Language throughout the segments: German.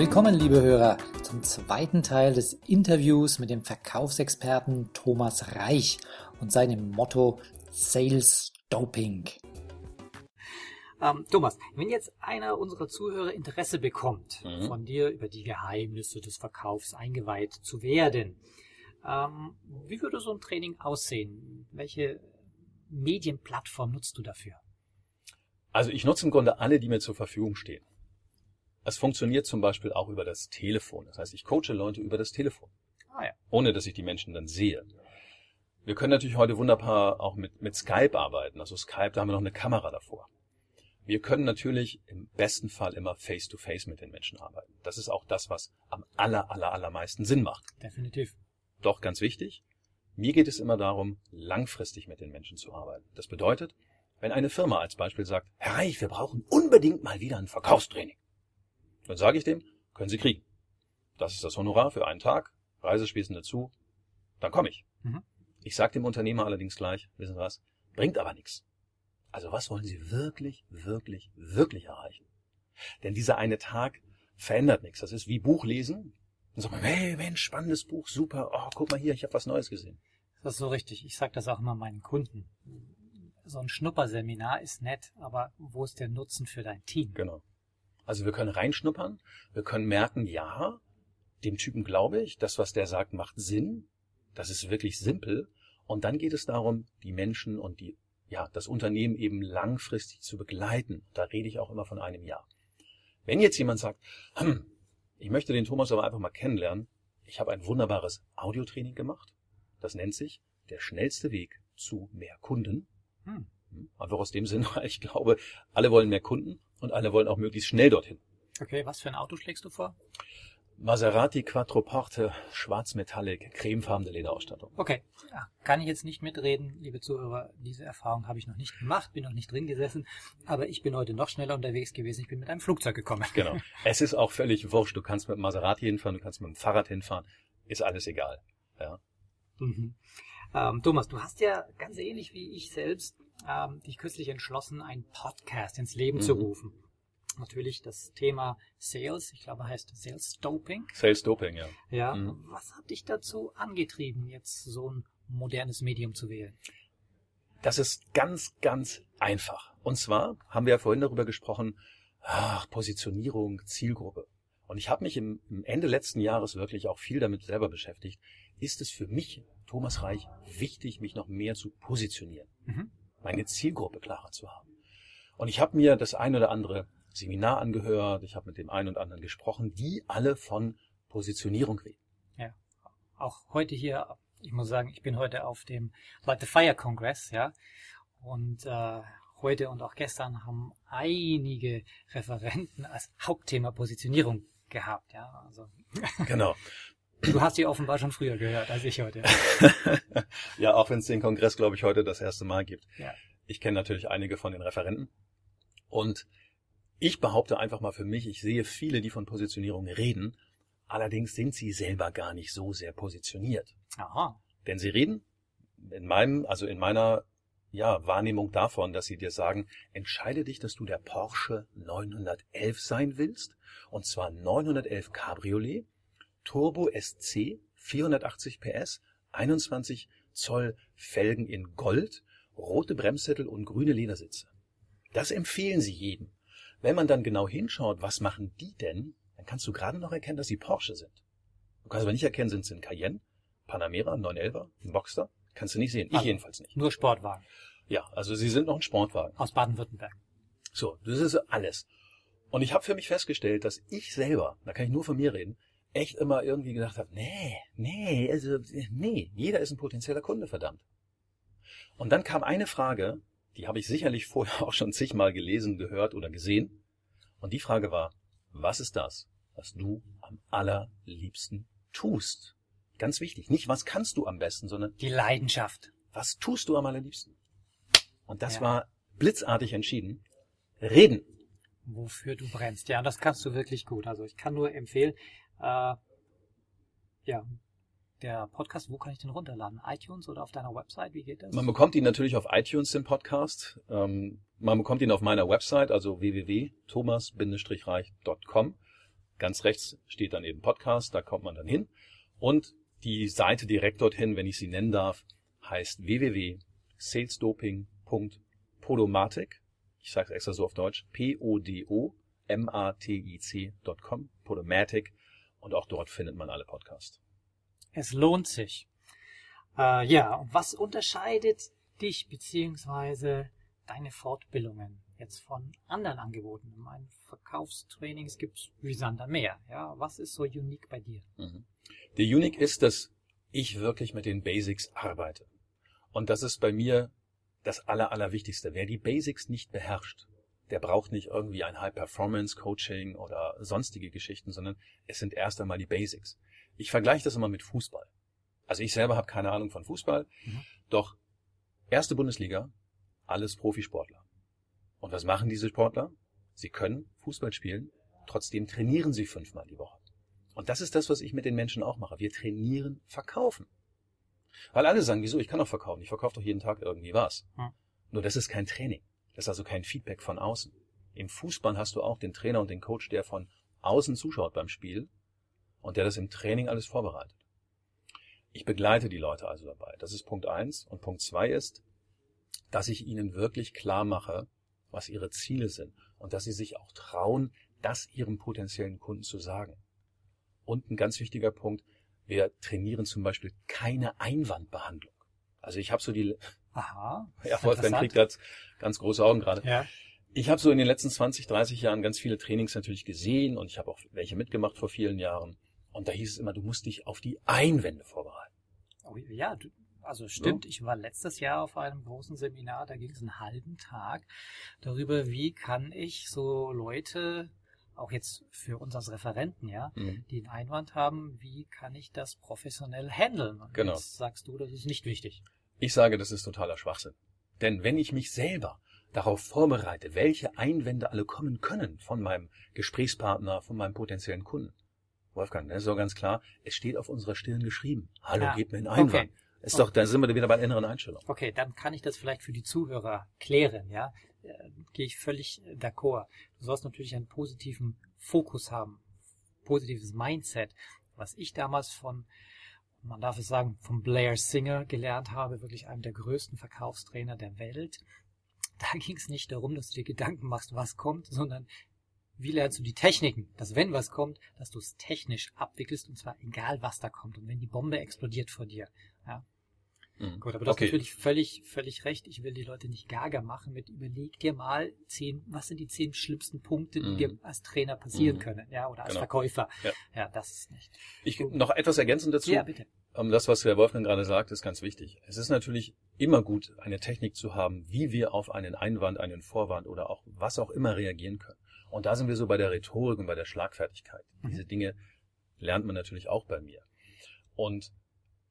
Willkommen, liebe Hörer, zum zweiten Teil des Interviews mit dem Verkaufsexperten Thomas Reich und seinem Motto Sales Doping. Ähm, Thomas, wenn jetzt einer unserer Zuhörer Interesse bekommt, mhm. von dir über die Geheimnisse des Verkaufs eingeweiht zu werden, ähm, wie würde so ein Training aussehen? Welche Medienplattform nutzt du dafür? Also ich nutze im Grunde alle, die mir zur Verfügung stehen. Es funktioniert zum Beispiel auch über das Telefon. Das heißt, ich coache Leute über das Telefon. Ah, ja. Ohne dass ich die Menschen dann sehe. Wir können natürlich heute wunderbar auch mit, mit Skype arbeiten. Also Skype, da haben wir noch eine Kamera davor. Wir können natürlich im besten Fall immer face-to-face -face mit den Menschen arbeiten. Das ist auch das, was am aller, aller, allermeisten Sinn macht. Definitiv. Doch ganz wichtig, mir geht es immer darum, langfristig mit den Menschen zu arbeiten. Das bedeutet, wenn eine Firma als Beispiel sagt, Herr Reich, wir brauchen unbedingt mal wieder ein Verkaufstraining, dann sage ich dem, können Sie kriegen. Das ist das Honorar für einen Tag, Reisespesen dazu, dann komme ich. Mhm. Ich sage dem Unternehmer allerdings gleich, wissen Sie was, bringt aber nichts. Also was wollen Sie wirklich, wirklich, wirklich erreichen? Denn dieser eine Tag verändert nichts. Das ist wie Buch lesen. Dann sagt man, hey, Mensch, spannendes Buch, super. Oh, guck mal hier, ich habe was Neues gesehen. Das ist so richtig. Ich sage das auch immer meinen Kunden so ein Schnupperseminar ist nett, aber wo ist der Nutzen für dein Team? Genau. Also wir können reinschnuppern, wir können merken, ja, dem Typen glaube ich, das, was der sagt, macht Sinn, das ist wirklich simpel. Und dann geht es darum, die Menschen und die, ja, das Unternehmen eben langfristig zu begleiten. Da rede ich auch immer von einem Jahr. Wenn jetzt jemand sagt, hm, ich möchte den Thomas aber einfach mal kennenlernen, ich habe ein wunderbares Audiotraining gemacht. Das nennt sich der schnellste Weg zu mehr Kunden. Hm. Einfach aus dem Sinne, weil ich glaube, alle wollen mehr Kunden und alle wollen auch möglichst schnell dorthin. Okay, was für ein Auto schlägst du vor? Maserati Quattroporte, schwarzmetallic, cremefarbene Lederausstattung. Okay, ja, kann ich jetzt nicht mitreden, liebe Zuhörer. Diese Erfahrung habe ich noch nicht gemacht, bin noch nicht drin gesessen, aber ich bin heute noch schneller unterwegs gewesen. Ich bin mit einem Flugzeug gekommen. Genau. Es ist auch völlig wurscht. Du kannst mit Maserati hinfahren, du kannst mit dem Fahrrad hinfahren. Ist alles egal. Ja. Mhm. Ähm, Thomas, du hast ja ganz ähnlich wie ich selbst ähm, dich kürzlich entschlossen, einen Podcast ins Leben mhm. zu rufen. Natürlich das Thema Sales, ich glaube heißt Sales Doping. Sales Doping, ja. Ja. Mhm. Was hat dich dazu angetrieben, jetzt so ein modernes Medium zu wählen? Das ist ganz, ganz einfach. Und zwar haben wir ja vorhin darüber gesprochen, ach, Positionierung, Zielgruppe. Und ich habe mich im, im Ende letzten Jahres wirklich auch viel damit selber beschäftigt. Ist es für mich Thomas Reich wichtig, mich noch mehr zu positionieren, mhm. Meine Zielgruppe klarer zu haben. Und ich habe mir das ein oder andere Seminar angehört, ich habe mit dem einen und anderen gesprochen, die alle von Positionierung reden. Ja, auch heute hier, ich muss sagen, ich bin heute auf dem Light the Fire Congress, ja, und äh, heute und auch gestern haben einige Referenten als Hauptthema Positionierung gehabt, ja, also. Genau. Du hast sie offenbar schon früher gehört als ich heute. ja, auch wenn es den Kongress, glaube ich, heute das erste Mal gibt. Ja. Ich kenne natürlich einige von den Referenten. Und ich behaupte einfach mal für mich, ich sehe viele, die von Positionierung reden. Allerdings sind sie selber gar nicht so sehr positioniert. Aha. Denn sie reden in meinem, also in meiner ja, Wahrnehmung davon, dass sie dir sagen, entscheide dich, dass du der Porsche 911 sein willst, und zwar 911 Cabriolet, Turbo SC, 480 PS, 21 Zoll Felgen in Gold, rote Bremssättel und grüne Ledersitze. Das empfehlen sie jedem. Wenn man dann genau hinschaut, was machen die denn, dann kannst du gerade noch erkennen, dass sie Porsche sind. Du kannst aber nicht erkennen, sind sie ein Cayenne, Panamera, 911er, ein Boxster? Kannst du nicht sehen. Ich also, jedenfalls nicht. Nur Sportwagen. Ja, also sie sind noch ein Sportwagen. Aus Baden-Württemberg. So, das ist alles. Und ich habe für mich festgestellt, dass ich selber, da kann ich nur von mir reden, echt immer irgendwie gedacht habe, nee, nee, also, nee, jeder ist ein potenzieller Kunde, verdammt. Und dann kam eine Frage, die habe ich sicherlich vorher auch schon zigmal gelesen, gehört oder gesehen. Und die Frage war, was ist das, was du am allerliebsten tust. Ganz wichtig. Nicht, was kannst du am besten, sondern die Leidenschaft. Was tust du am allerliebsten? Und das ja. war blitzartig entschieden. Reden. Wofür du brennst. Ja, das kannst du wirklich gut. Also ich kann nur empfehlen, äh, ja, der Podcast, wo kann ich den runterladen? iTunes oder auf deiner Website? Wie geht das? Man bekommt ihn natürlich auf iTunes, den Podcast. Ähm, man bekommt ihn auf meiner Website, also www.thomas-reich.com. Ganz rechts steht dann eben Podcast, da kommt man dann hin. Und die Seite direkt dorthin, wenn ich sie nennen darf, heißt www.salesdoping.podomatic. Ich sage es extra so auf Deutsch. P-O-D-O-M-A-T-I-C.com. Podomatic. Und auch dort findet man alle Podcasts. Es lohnt sich. Äh, ja, und was unterscheidet dich beziehungsweise deine Fortbildungen jetzt von anderen Angeboten? Ich meine, Verkaufstrainings gibt es wie Sander mehr. Ja, was ist so unique bei dir? Mhm. Der Unique ist, dass ich wirklich mit den Basics arbeite. Und das ist bei mir das Aller, Allerwichtigste. Wer die Basics nicht beherrscht, der braucht nicht irgendwie ein High-Performance-Coaching oder sonstige Geschichten, sondern es sind erst einmal die Basics. Ich vergleiche das immer mit Fußball. Also ich selber habe keine Ahnung von Fußball, mhm. doch erste Bundesliga, alles Profisportler. Und was machen diese Sportler? Sie können Fußball spielen, trotzdem trainieren sie fünfmal die Woche. Und das ist das, was ich mit den Menschen auch mache. Wir trainieren, verkaufen. Weil alle sagen, wieso, ich kann doch verkaufen, ich verkaufe doch jeden Tag irgendwie was. Mhm. Nur das ist kein Training. Das ist also kein Feedback von außen. Im Fußball hast du auch den Trainer und den Coach, der von außen zuschaut beim Spiel und der das im Training alles vorbereitet. Ich begleite die Leute also dabei. Das ist Punkt eins. Und Punkt zwei ist, dass ich ihnen wirklich klar mache, was ihre Ziele sind und dass sie sich auch trauen, das ihrem potenziellen Kunden zu sagen. Und ein ganz wichtiger Punkt, wir trainieren zum Beispiel keine Einwandbehandlung. Also ich habe so die Aha. Ja, Wolfgang kriegt ganz, ganz große Augen gerade. Ja. Ich habe so in den letzten 20, 30 Jahren ganz viele Trainings natürlich gesehen und ich habe auch welche mitgemacht vor vielen Jahren. Und da hieß es immer, du musst dich auf die Einwände vorbereiten. Oh, ja, also stimmt. Ich war letztes Jahr auf einem großen Seminar, da ging es einen halben Tag darüber, wie kann ich so Leute, auch jetzt für uns als Referenten, ja, mhm. die einen Einwand haben, wie kann ich das professionell handeln? Und genau. Jetzt sagst du, das ist nicht wichtig. Ich sage, das ist totaler Schwachsinn. Denn wenn ich mich selber darauf vorbereite, welche Einwände alle kommen können von meinem Gesprächspartner, von meinem potenziellen Kunden, Wolfgang, das ist doch ganz klar, es steht auf unserer Stirn geschrieben. Hallo, ja. gebt mir einen Einwand. Okay. Ist doch, da sind wir wieder bei der inneren Einstellung. Okay, dann kann ich das vielleicht für die Zuhörer klären, ja. Äh, gehe ich völlig d'accord. Du sollst natürlich einen positiven Fokus haben, positives Mindset. Was ich damals von, man darf es sagen, von Blair Singer gelernt habe, wirklich einem der größten Verkaufstrainer der Welt. Da ging es nicht darum, dass du dir Gedanken machst, was kommt, sondern wie lernst du die Techniken, dass wenn was kommt, dass du es technisch abwickelst und zwar egal was da kommt und wenn die Bombe explodiert vor dir. Ja. Mhm. Gut, aber du okay. hast natürlich völlig, völlig recht. Ich will die Leute nicht gaga machen mit überleg dir mal zehn, was sind die zehn schlimmsten Punkte, die mhm. dir als Trainer passieren mhm. können, ja, oder als genau. Verkäufer. Ja. ja. das ist nicht. Ich Gut. noch etwas ergänzend dazu. Ja, bitte. Um, das, was Herr Wolfgang gerade sagt, ist ganz wichtig. Es ist natürlich immer gut, eine Technik zu haben, wie wir auf einen Einwand, einen Vorwand oder auch was auch immer reagieren können. Und da sind wir so bei der Rhetorik und bei der Schlagfertigkeit. Mhm. Diese Dinge lernt man natürlich auch bei mir. Und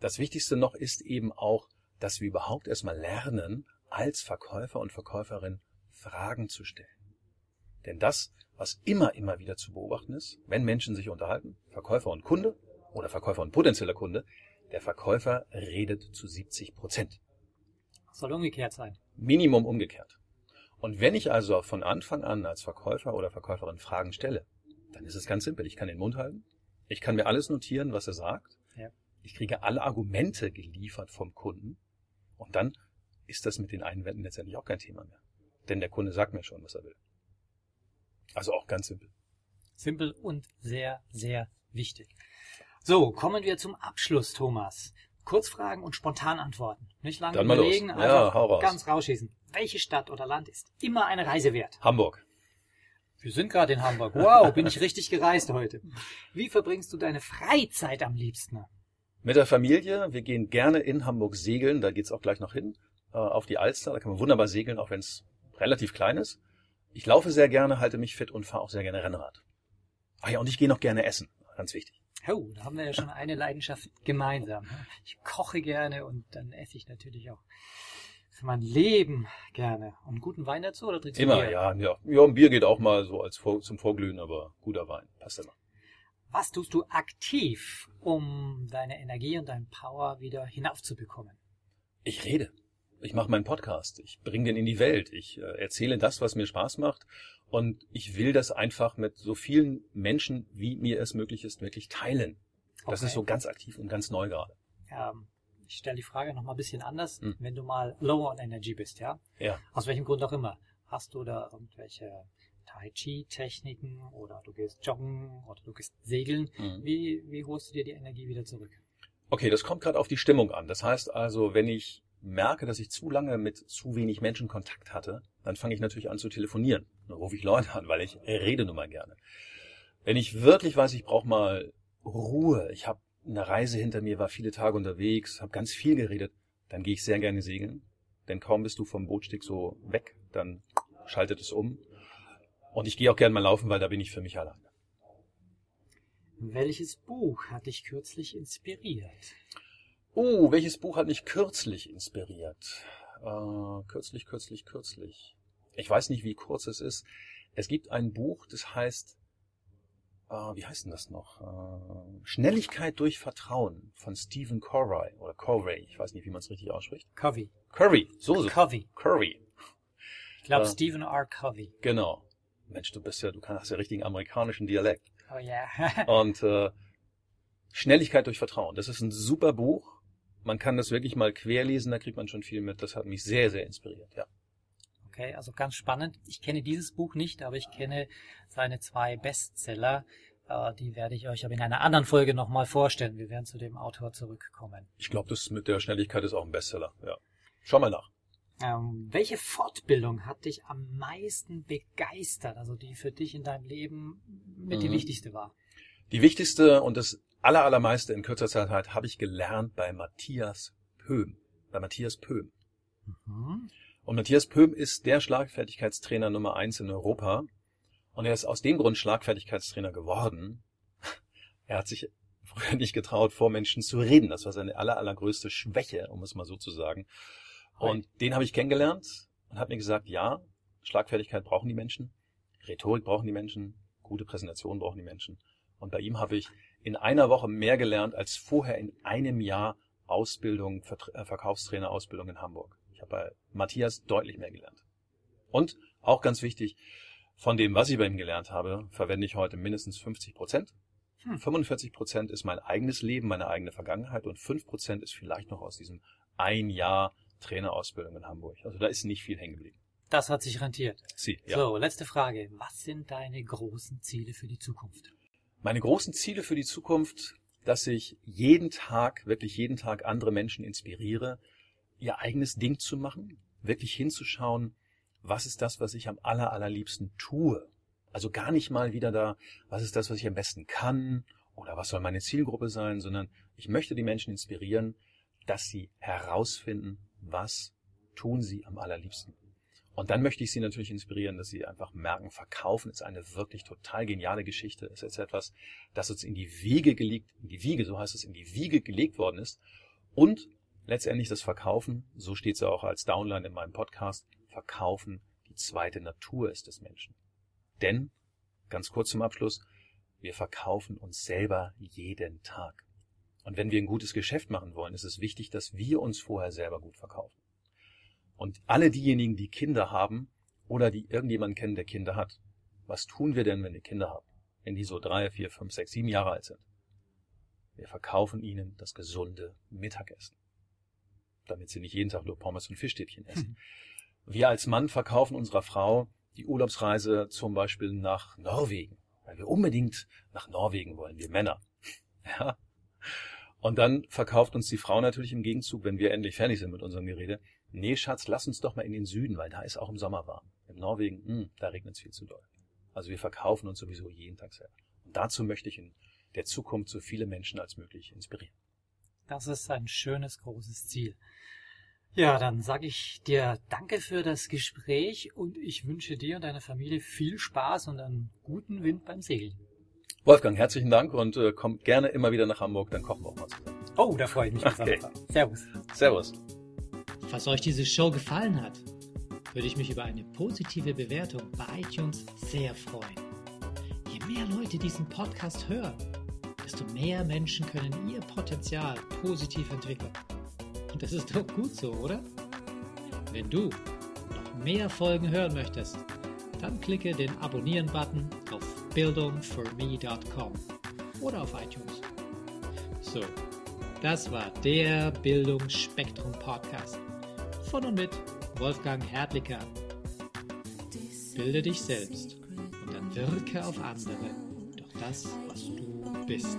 das Wichtigste noch ist eben auch, dass wir überhaupt erstmal lernen, als Verkäufer und Verkäuferin Fragen zu stellen. Denn das, was immer, immer wieder zu beobachten ist, wenn Menschen sich unterhalten, Verkäufer und Kunde oder Verkäufer und potenzieller Kunde, der Verkäufer redet zu 70 Prozent. Soll umgekehrt sein. Minimum umgekehrt. Und wenn ich also von Anfang an als Verkäufer oder Verkäuferin Fragen stelle, dann ist es ganz simpel. Ich kann den Mund halten. Ich kann mir alles notieren, was er sagt. Ich kriege alle Argumente geliefert vom Kunden. Und dann ist das mit den Einwänden letztendlich auch kein Thema mehr. Denn der Kunde sagt mir schon, was er will. Also auch ganz simpel. Simpel und sehr, sehr wichtig. So, kommen wir zum Abschluss, Thomas. Kurzfragen und spontan antworten. Nicht lange Dann überlegen, los. Ja, ganz rausschießen. Welche Stadt oder Land ist immer eine Reise wert? Hamburg. Wir sind gerade in Hamburg. Wow, bin ich richtig gereist heute. Wie verbringst du deine Freizeit am liebsten? Mit der Familie. Wir gehen gerne in Hamburg segeln. Da geht's auch gleich noch hin. Äh, auf die Alster. Da kann man wunderbar segeln, auch wenn es relativ klein ist. Ich laufe sehr gerne, halte mich fit und fahre auch sehr gerne Rennrad. Ah ja, und ich gehe noch gerne essen. Ganz wichtig. Oh, da haben wir ja schon eine Leidenschaft gemeinsam. Ich koche gerne und dann esse ich natürlich auch für mein Leben gerne. Und guten Wein dazu oder trinkst du Immer, Bier? ja, ja. Ja, ein Bier geht auch mal so als Vor zum Vorglühen, aber guter Wein passt immer. Was tust du aktiv, um deine Energie und deinen Power wieder hinaufzubekommen? Ich rede. Ich mache meinen Podcast. Ich bringe den in die Welt. Ich äh, erzähle das, was mir Spaß macht. Und ich will das einfach mit so vielen Menschen, wie mir es möglich ist, wirklich teilen. Das okay. ist so ganz aktiv und ganz neu gerade. Ähm, ich stelle die Frage noch mal ein bisschen anders. Hm. Wenn du mal low on energy bist, ja? Ja. Aus welchem Grund auch immer. Hast du da irgendwelche Tai Chi Techniken oder du gehst joggen oder du gehst segeln? Hm. Wie, wie holst du dir die Energie wieder zurück? Okay, das kommt gerade auf die Stimmung an. Das heißt also, wenn ich merke, dass ich zu lange mit zu wenig Menschen Kontakt hatte, dann fange ich natürlich an zu telefonieren. Dann rufe ich Leute an, weil ich rede nun mal gerne. Wenn ich wirklich weiß, ich brauche mal Ruhe, ich habe eine Reise hinter mir, war viele Tage unterwegs, habe ganz viel geredet, dann gehe ich sehr gerne segeln. Denn kaum bist du vom Bootsteg so weg, dann schaltet es um. Und ich gehe auch gerne mal laufen, weil da bin ich für mich alleine. Welches Buch hat dich kürzlich inspiriert? Oh, welches Buch hat mich kürzlich inspiriert? Äh, kürzlich, kürzlich, kürzlich. Ich weiß nicht, wie kurz es ist. Es gibt ein Buch, das heißt, äh, wie heißt denn das noch? Äh, Schnelligkeit durch Vertrauen von Stephen Corey oder Corey. Ich weiß nicht, wie man es richtig ausspricht. Covey. Curry, so so. Covey. Curry. Ich glaube, äh, Stephen R. Covey. Genau. Mensch, du bist ja, du kannst ja richtigen amerikanischen Dialekt. Oh ja. Yeah. Und äh, Schnelligkeit durch Vertrauen. Das ist ein super Buch man kann das wirklich mal querlesen, da kriegt man schon viel mit. Das hat mich sehr, sehr inspiriert, ja. Okay, also ganz spannend. Ich kenne dieses Buch nicht, aber ich kenne seine zwei Bestseller. Äh, die werde ich euch aber in einer anderen Folge nochmal vorstellen. Wir werden zu dem Autor zurückkommen. Ich glaube, das mit der Schnelligkeit ist auch ein Bestseller, ja. Schau mal nach. Ähm, welche Fortbildung hat dich am meisten begeistert, also die für dich in deinem Leben mit mhm. die wichtigste war? Die wichtigste und das aller, allermeiste in kürzer Zeit habe ich gelernt bei Matthias Pöhm. Bei Matthias Pöhm. Mhm. Und Matthias Pöhm ist der Schlagfertigkeitstrainer Nummer eins in Europa. Und er ist aus dem Grund Schlagfertigkeitstrainer geworden. Er hat sich früher nicht getraut, vor Menschen zu reden. Das war seine aller, allergrößte Schwäche, um es mal so zu sagen. Und den habe ich kennengelernt und habe mir gesagt, ja, Schlagfertigkeit brauchen die Menschen, Rhetorik brauchen die Menschen, gute Präsentation brauchen die Menschen. Und bei ihm habe ich in einer Woche mehr gelernt als vorher in einem Jahr Ausbildung, äh, Verkaufstrainerausbildung in Hamburg. Ich habe bei Matthias deutlich mehr gelernt. Und auch ganz wichtig, von dem, was ich bei ihm gelernt habe, verwende ich heute mindestens 50 Prozent. 45 hm. Prozent ist mein eigenes Leben, meine eigene Vergangenheit und 5 Prozent ist vielleicht noch aus diesem ein Jahr Trainerausbildung in Hamburg. Also da ist nicht viel hängen geblieben. Das hat sich rentiert. Sie, ja. So, letzte Frage. Was sind deine großen Ziele für die Zukunft? Meine großen Ziele für die Zukunft, dass ich jeden Tag, wirklich jeden Tag andere Menschen inspiriere, ihr eigenes Ding zu machen, wirklich hinzuschauen, was ist das, was ich am aller, allerliebsten tue. Also gar nicht mal wieder da, was ist das, was ich am besten kann oder was soll meine Zielgruppe sein, sondern ich möchte die Menschen inspirieren, dass sie herausfinden, was tun sie am allerliebsten. Und dann möchte ich Sie natürlich inspirieren, dass Sie einfach merken, Verkaufen ist eine wirklich total geniale Geschichte. Es ist etwas, das uns in die Wiege gelegt, in die Wiege, so heißt es, in die Wiege gelegt worden ist. Und letztendlich das Verkaufen, so steht es ja auch als Downline in meinem Podcast, Verkaufen die zweite Natur ist des Menschen. Denn, ganz kurz zum Abschluss, wir verkaufen uns selber jeden Tag. Und wenn wir ein gutes Geschäft machen wollen, ist es wichtig, dass wir uns vorher selber gut verkaufen. Und alle diejenigen, die Kinder haben oder die irgendjemanden kennen, der Kinder hat, was tun wir denn, wenn wir Kinder haben? Wenn die so drei, vier, fünf, sechs, sieben Jahre alt sind. Wir verkaufen ihnen das gesunde Mittagessen. Damit sie nicht jeden Tag nur Pommes und Fischstäbchen essen. Wir als Mann verkaufen unserer Frau die Urlaubsreise zum Beispiel nach Norwegen. Weil wir unbedingt nach Norwegen wollen, wir Männer. Ja. Und dann verkauft uns die Frau natürlich im Gegenzug, wenn wir endlich fertig sind mit unserem Gerede, nee Schatz, lass uns doch mal in den Süden, weil da ist auch im Sommer warm. In Norwegen, mh, hm, da regnet es viel zu doll. Also wir verkaufen uns sowieso jeden Tag selber. Und dazu möchte ich in der Zukunft so viele Menschen als möglich inspirieren. Das ist ein schönes, großes Ziel. Ja, dann sage ich dir danke für das Gespräch und ich wünsche dir und deiner Familie viel Spaß und einen guten Wind beim Segeln. Wolfgang, herzlichen Dank und äh, komm gerne immer wieder nach Hamburg, dann kochen wir auch mal zusammen. Oh, da freue ich mich okay. Servus. Servus. Falls euch diese Show gefallen hat, würde ich mich über eine positive Bewertung bei iTunes sehr freuen. Je mehr Leute diesen Podcast hören, desto mehr Menschen können ihr Potenzial positiv entwickeln. Und das ist doch gut so, oder? Wenn du noch mehr Folgen hören möchtest, dann klicke den Abonnieren-Button auf bildungforme.com oder auf iTunes. So, das war der Bildungsspektrum Podcast von und mit Wolfgang Hertlicker. Bilde dich selbst und dann wirke auf andere durch das, was du bist.